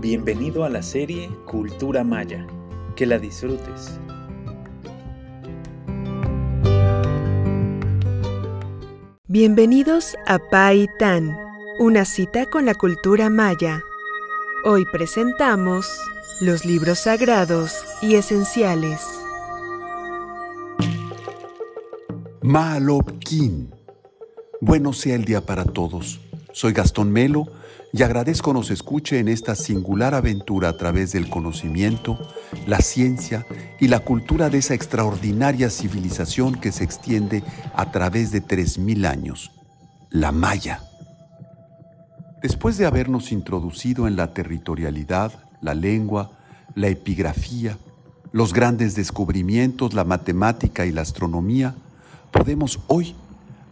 Bienvenido a la serie Cultura Maya. Que la disfrutes. Bienvenidos a Pai Tan, una cita con la cultura maya. Hoy presentamos los libros sagrados y esenciales. Malopkin. Bueno sea el día para todos. Soy Gastón Melo y agradezco nos escuche en esta singular aventura a través del conocimiento, la ciencia y la cultura de esa extraordinaria civilización que se extiende a través de 3.000 años, la Maya. Después de habernos introducido en la territorialidad, la lengua, la epigrafía, los grandes descubrimientos, la matemática y la astronomía, podemos hoy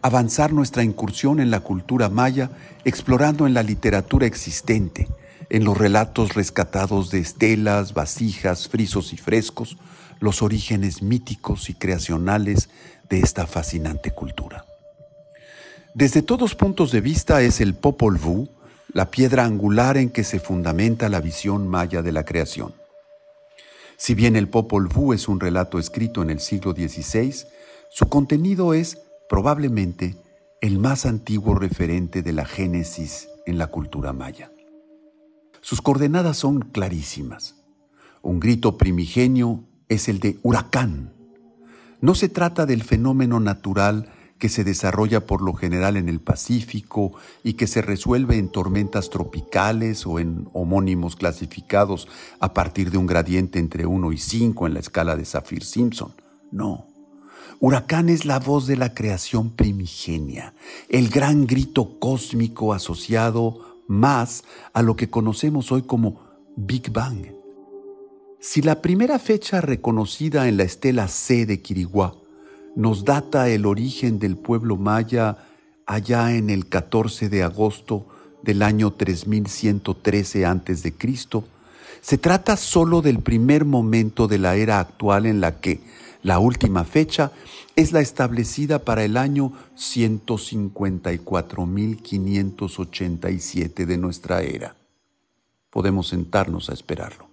avanzar nuestra incursión en la cultura maya explorando en la literatura existente, en los relatos rescatados de estelas, vasijas, frisos y frescos, los orígenes míticos y creacionales de esta fascinante cultura. Desde todos puntos de vista es el Popol Vuh la piedra angular en que se fundamenta la visión maya de la creación. Si bien el Popol Vuh es un relato escrito en el siglo XVI, su contenido es probablemente el más antiguo referente de la Génesis en la cultura maya. Sus coordenadas son clarísimas. Un grito primigenio es el de huracán. No se trata del fenómeno natural que se desarrolla por lo general en el Pacífico y que se resuelve en tormentas tropicales o en homónimos clasificados a partir de un gradiente entre 1 y 5 en la escala de Saffir-Simpson. No. Huracán es la voz de la creación primigenia, el gran grito cósmico asociado más a lo que conocemos hoy como Big Bang. Si la primera fecha reconocida en la estela C de Quiriguá nos data el origen del pueblo maya allá en el 14 de agosto del año 3113 a.C., se trata solo del primer momento de la era actual en la que la última fecha es la establecida para el año 154.587 de nuestra era. Podemos sentarnos a esperarlo.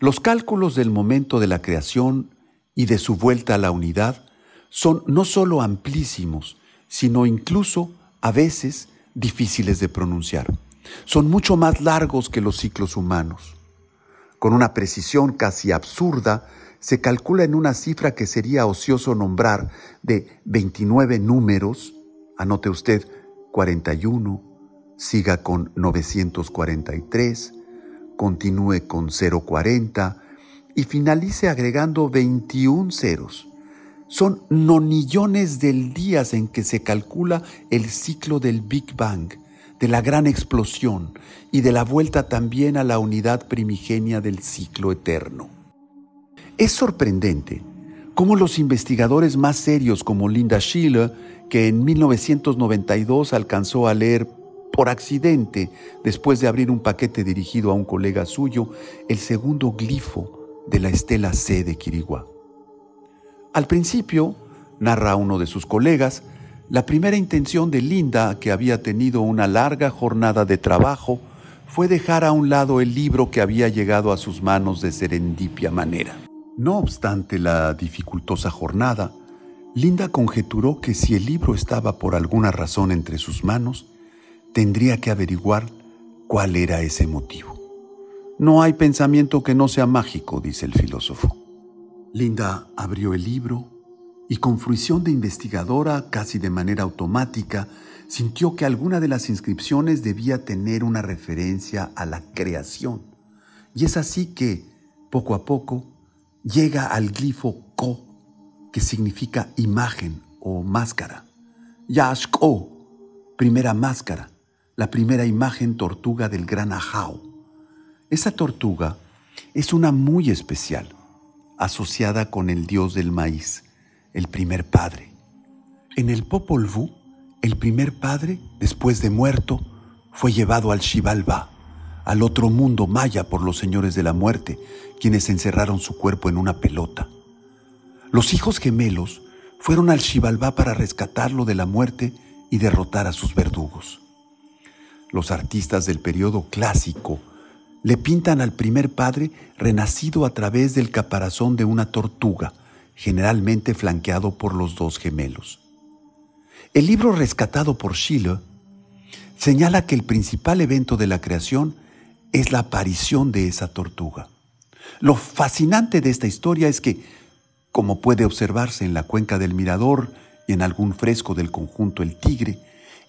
Los cálculos del momento de la creación y de su vuelta a la unidad son no solo amplísimos, sino incluso, a veces, difíciles de pronunciar. Son mucho más largos que los ciclos humanos. Con una precisión casi absurda, se calcula en una cifra que sería ocioso nombrar de 29 números, anote usted 41, siga con 943, continúe con 040 y finalice agregando 21 ceros. Son nonillones del días en que se calcula el ciclo del Big Bang, de la gran explosión y de la vuelta también a la unidad primigenia del ciclo eterno. Es sorprendente cómo los investigadores más serios como Linda Schiller, que en 1992 alcanzó a leer por accidente, después de abrir un paquete dirigido a un colega suyo, el segundo glifo de la estela C de Quiriguá. Al principio, narra uno de sus colegas, la primera intención de Linda, que había tenido una larga jornada de trabajo, fue dejar a un lado el libro que había llegado a sus manos de serendipia manera. No obstante la dificultosa jornada, Linda conjeturó que si el libro estaba por alguna razón entre sus manos, tendría que averiguar cuál era ese motivo. No hay pensamiento que no sea mágico, dice el filósofo. Linda abrió el libro y con fruición de investigadora, casi de manera automática, sintió que alguna de las inscripciones debía tener una referencia a la creación. Y es así que, poco a poco, llega al glifo Ko, que significa imagen o máscara. Yashko, primera máscara, la primera imagen tortuga del gran Ajao. Esa tortuga es una muy especial, asociada con el dios del maíz, el primer padre. En el Popol Vuh, el primer padre, después de muerto, fue llevado al Xibalbá, al otro mundo maya por los señores de la muerte, quienes encerraron su cuerpo en una pelota. Los hijos gemelos fueron al Xibalbá para rescatarlo de la muerte y derrotar a sus verdugos. Los artistas del periodo clásico le pintan al primer padre renacido a través del caparazón de una tortuga, generalmente flanqueado por los dos gemelos. El libro rescatado por Schiller señala que el principal evento de la creación es la aparición de esa tortuga. Lo fascinante de esta historia es que, como puede observarse en la cuenca del Mirador y en algún fresco del conjunto El Tigre,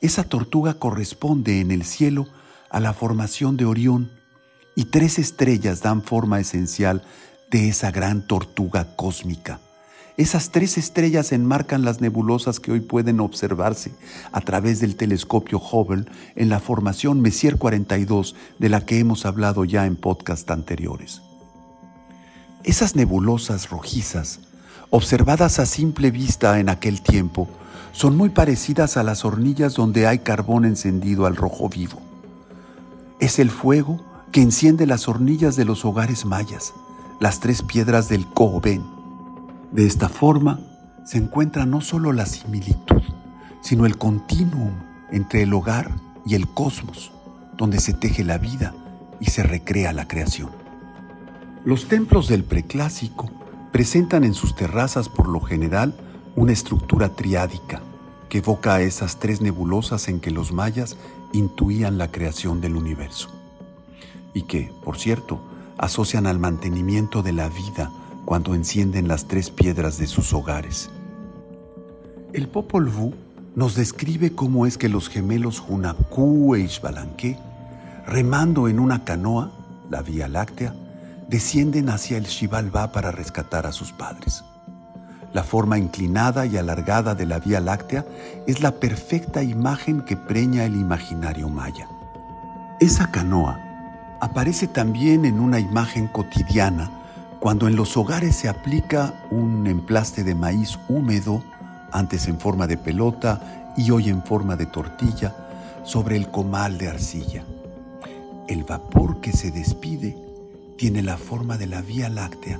esa tortuga corresponde en el cielo a la formación de Orión y tres estrellas dan forma esencial de esa gran tortuga cósmica. Esas tres estrellas enmarcan las nebulosas que hoy pueden observarse a través del telescopio Hubble en la formación Messier 42 de la que hemos hablado ya en podcast anteriores. Esas nebulosas rojizas, observadas a simple vista en aquel tiempo, son muy parecidas a las hornillas donde hay carbón encendido al rojo vivo. Es el fuego que enciende las hornillas de los hogares mayas, las tres piedras del Cohoben de esta forma se encuentra no solo la similitud, sino el continuum entre el hogar y el cosmos, donde se teje la vida y se recrea la creación. Los templos del preclásico presentan en sus terrazas por lo general una estructura triádica que evoca a esas tres nebulosas en que los mayas intuían la creación del universo y que, por cierto, asocian al mantenimiento de la vida cuando encienden las tres piedras de sus hogares. El Popol Vuh nos describe cómo es que los gemelos Hunabku e Ishbalanque, remando en una canoa, la Vía Láctea, descienden hacia el Xibalbá para rescatar a sus padres. La forma inclinada y alargada de la Vía Láctea es la perfecta imagen que preña el imaginario maya. Esa canoa aparece también en una imagen cotidiana cuando en los hogares se aplica un emplaste de maíz húmedo, antes en forma de pelota y hoy en forma de tortilla, sobre el comal de arcilla. El vapor que se despide tiene la forma de la Vía Láctea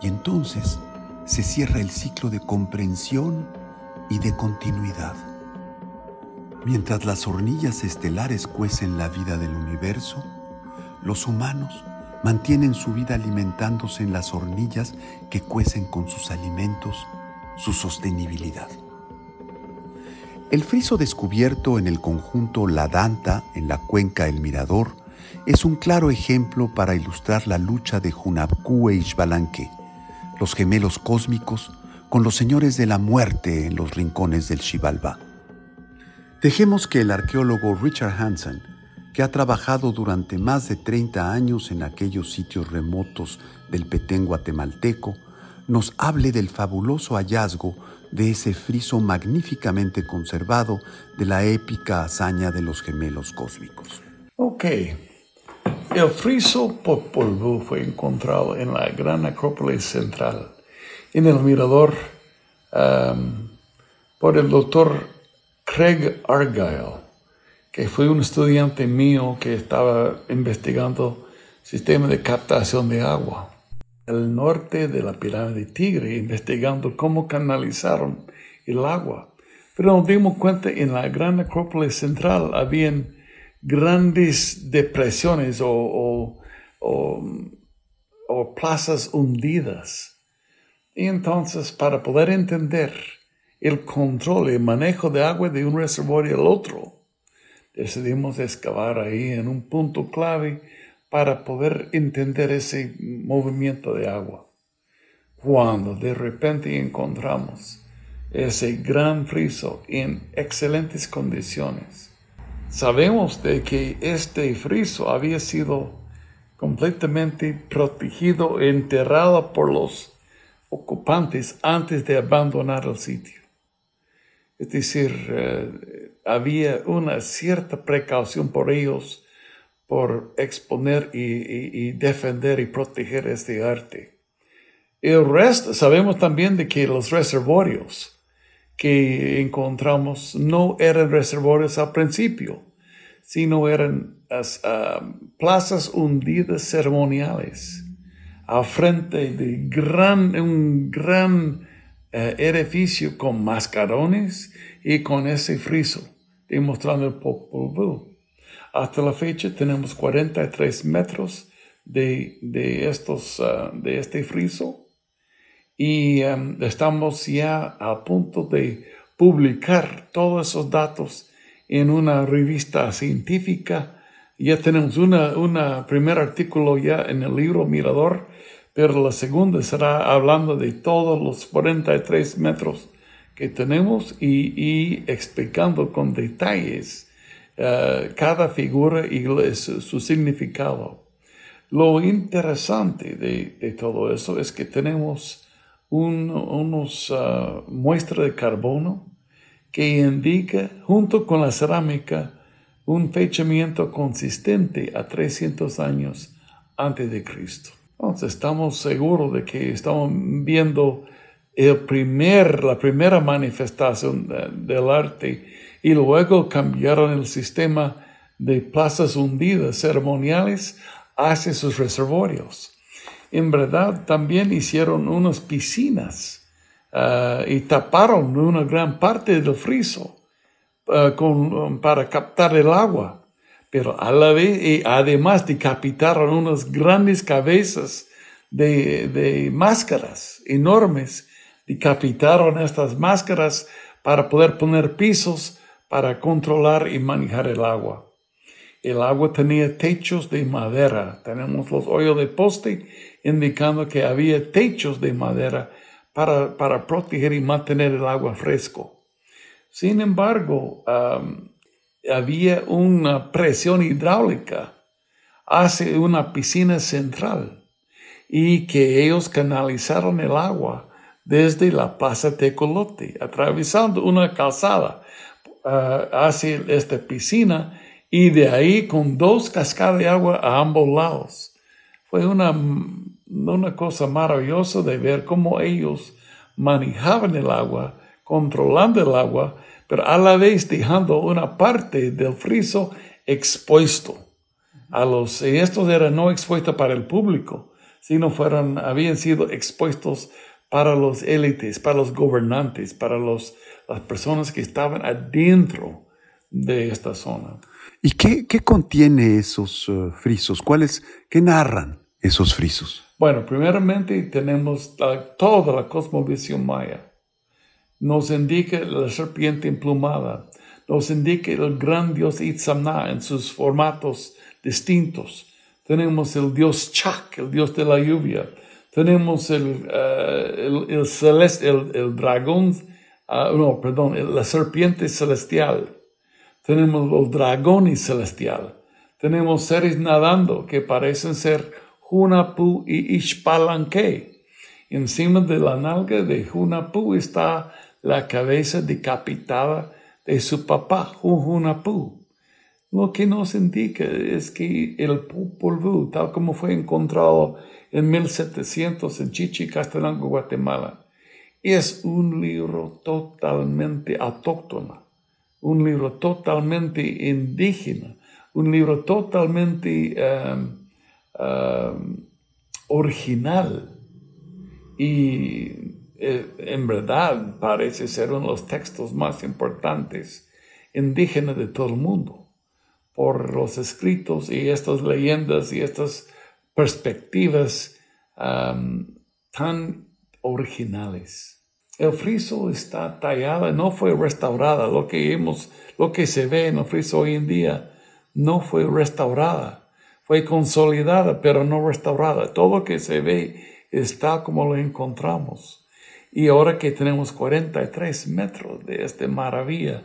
y entonces se cierra el ciclo de comprensión y de continuidad. Mientras las hornillas estelares cuecen la vida del universo, los humanos mantienen su vida alimentándose en las hornillas que cuecen con sus alimentos su sostenibilidad. El friso descubierto en el conjunto La Danta en la cuenca El Mirador es un claro ejemplo para ilustrar la lucha de Hunabku e Ishbalanque, los gemelos cósmicos, con los señores de la muerte en los rincones del Xibalbá. Dejemos que el arqueólogo Richard Hansen que ha trabajado durante más de 30 años en aquellos sitios remotos del Petén guatemalteco, nos hable del fabuloso hallazgo de ese friso magníficamente conservado de la épica hazaña de los gemelos cósmicos. Ok. El friso Popol Vuh fue encontrado en la gran acrópolis central, en el mirador um, por el doctor Craig Argyle que fue un estudiante mío que estaba investigando sistema de captación de agua. El norte de la pirámide Tigre, investigando cómo canalizaron el agua. Pero nos dimos cuenta en la gran acrópolis central habían grandes depresiones o, o plazas hundidas. Y entonces, para poder entender el control y manejo de agua de un reservorio al otro, decidimos excavar ahí en un punto clave para poder entender ese movimiento de agua. Cuando de repente encontramos ese gran friso en excelentes condiciones, sabemos de que este friso había sido completamente protegido, enterrado por los ocupantes antes de abandonar el sitio. Es decir, eh, había una cierta precaución por ellos por exponer y, defender y proteger este arte. El resto, sabemos también de que los reservorios que encontramos no eran reservorios al principio, sino eran ah, plazas hundidas ceremoniales al frente de gran, un gran eh, edificio con mascarones y con ese friso demostrando el Popol Vuh. Hasta la fecha tenemos 43 metros de, de estos, ah, de este friso y em, estamos ya a punto de publicar todos esos datos en una revista científica. Ya tenemos una, una primer artículo ya en el libro Mirador, pero la segunda será hablando de todos los 43 metros que tenemos y, explicando con detalles eh, cada figura y su, significado. Lo interesante de, todo eso es que tenemos unos uh, muestras de carbono que indica, junto con la cerámica, un fechamiento consistente a 300 años antes de Cristo. Entonces estamos seguros de que estamos viendo el primer, la primera manifestación del arte y luego cambiaron el sistema de plazas hundidas ceremoniales hacia sus reservorios. En verdad, también hicieron unas piscinas uh, y taparon una gran parte del friso uh, con, um, para captar el agua. Pero a la vez, y además decapitaron unas grandes cabezas de, de máscaras enormes decapitaron estas máscaras para poder poner pisos para controlar y manejar el agua. El agua tenía techos de madera. Tenemos los hoyos de poste indicando que había techos de madera para, para proteger y mantener el agua fresco. Sin embargo, había una presión hidráulica hacia una piscina central y que ellos canalizaron el agua desde la Plaza Tecolote, atravesando una calzada uh, hacia esta piscina y de ahí con dos cascadas de agua a ambos lados. Fue una, una cosa maravillosa de ver cómo ellos manejaban el agua, controlando el agua, pero a la vez dejando una parte del friso expuesto. A los, y estos eran no expuestos para el público, sino fueron, habían sido expuestos para los élites, para los gobernantes, para los, las personas que estaban adentro de esta zona. ¿Y qué, qué contiene esos uh, frisos? ¿Cuáles, qué narran esos frisos? Bueno, primeramente tenemos toda la cosmovisión maya. Nos indica la serpiente emplumada, nos indica el gran dios Itzamna en sus formatos distintos. Tenemos el dios Chak, el dios de la lluvia, tenemos el, el, celeste, el, dragón, uh, no, perdón, la serpiente celestial. Tenemos los dragones celestial. Tenemos seres nadando que parecen ser Hunapu y Ishpalanque. Encima de la nalga de Hunapu está la cabeza decapitada de su papá, Hunapu. Lo que nos indica es que el Popol tal como fue encontrado en 1700 en Chichicastenango, Guatemala. Es un libro totalmente autóctono, un libro totalmente indígena, un libro totalmente um, um, original y eh, en verdad parece ser uno de los textos más importantes indígenas de todo el mundo por los escritos y estas leyendas y estas perspectivas tan originales. El friso está tallado, no fue restaurada. Lo que hemos, lo que se ve en el friso hoy en día no fue restaurada. Fue consolidada, pero no restaurada. Todo lo que se ve está como lo encontramos. Y ahora que tenemos 43 metros de esta maravilla,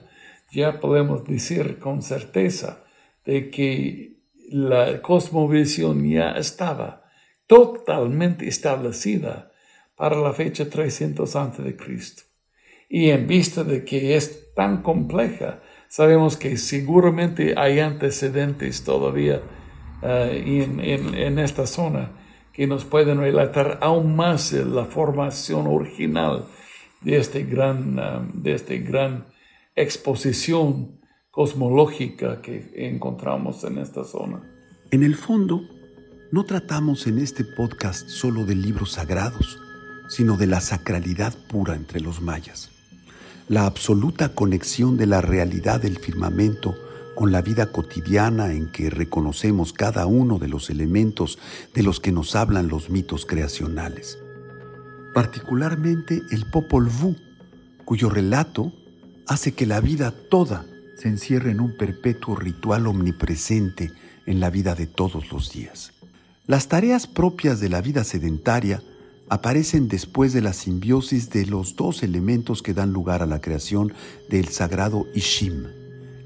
ya podemos decir con certeza de que la cosmovisión ya estaba totalmente establecida para la fecha 300 a.C. Y en vista de que es tan compleja, sabemos que seguramente hay antecedentes todavía eh, en, esta zona que nos pueden relatar aún más la formación original de este gran, eh, de este gran exposición cosmológica que encontramos en esta zona. En el fondo, no tratamos en este podcast solo de libros sagrados, sino de la sacralidad pura entre los mayas, la absoluta conexión de la realidad del firmamento con la vida cotidiana en que reconocemos cada uno de los elementos de los que nos hablan los mitos creacionales. Particularmente el Popol Vuh, cuyo relato hace que la vida toda se encierre en un perpetuo ritual omnipresente en la vida de todos los días. Las tareas propias de la vida sedentaria aparecen después de la simbiosis de los dos elementos que dan lugar a la creación del sagrado Ishim,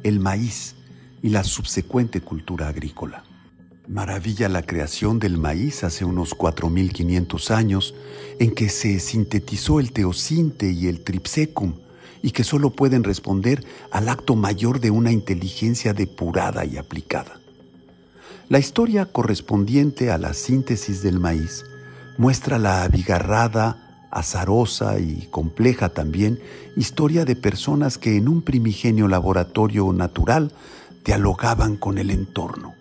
el maíz y la subsecuente cultura agrícola. Maravilla la creación del maíz hace unos 4.500 años, en que se sintetizó el teocinte y el tripsecum, y que solo pueden responder al acto mayor de una inteligencia depurada y aplicada. La historia correspondiente a la síntesis del maíz muestra la abigarrada, azarosa y compleja también historia de personas que en un primigenio laboratorio natural dialogaban con el entorno.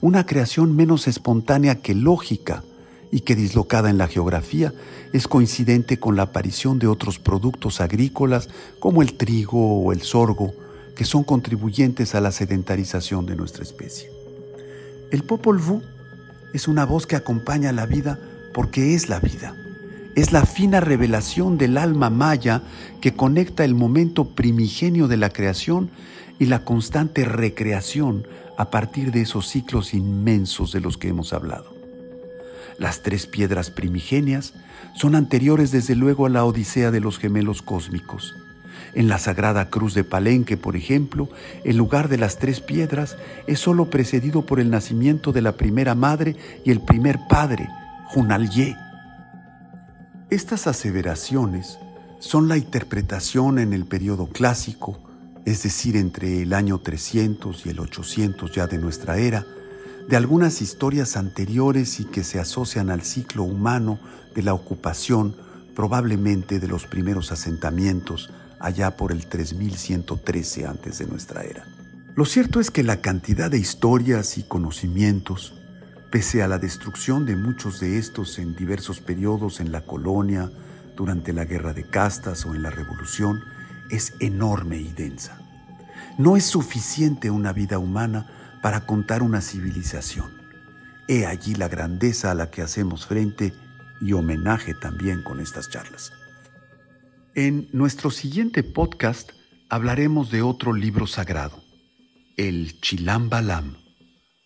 Una creación menos espontánea que lógica y que dislocada en la geografía es coincidente con la aparición de otros productos agrícolas como el trigo o el sorgo, que son contribuyentes a la sedentarización de nuestra especie. El Popol Vuh es una voz que acompaña la vida porque es la vida. Es la fina revelación del alma maya que conecta el momento primigenio de la creación y la constante recreación a partir de esos ciclos inmensos de los que hemos hablado. Las tres piedras primigenias son anteriores desde luego a la Odisea de los gemelos cósmicos. En la Sagrada Cruz de Palenque, por ejemplo, el lugar de las tres piedras es sólo precedido por el nacimiento de la primera madre y el primer padre, Junalye. Estas aseveraciones son la interpretación en el periodo clásico es decir, entre el año 300 y el 800 ya de nuestra era, de algunas historias anteriores y que se asocian al ciclo humano de la ocupación, probablemente de los primeros asentamientos allá por el 3113 antes de nuestra era. Lo cierto es que la cantidad de historias y conocimientos, pese a la destrucción de muchos de estos en diversos periodos en la colonia, durante la guerra de castas o en la revolución, es enorme y densa. No es suficiente una vida humana para contar una civilización. He allí la grandeza a la que hacemos frente y homenaje también con estas charlas. En nuestro siguiente podcast hablaremos de otro libro sagrado, el Chilam Balam,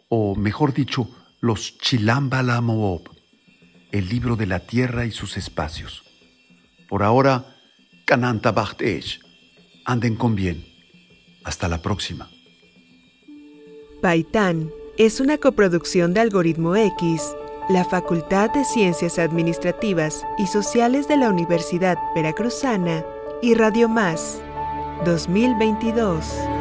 o mejor dicho, los Chilam Moob, el libro de la tierra y sus espacios. Por ahora, Kananta Bachtesh. Anden con bien. Hasta la próxima. Paitán es una coproducción de Algoritmo X, la Facultad de Ciencias Administrativas y Sociales de la Universidad Veracruzana y Radio Más 2022.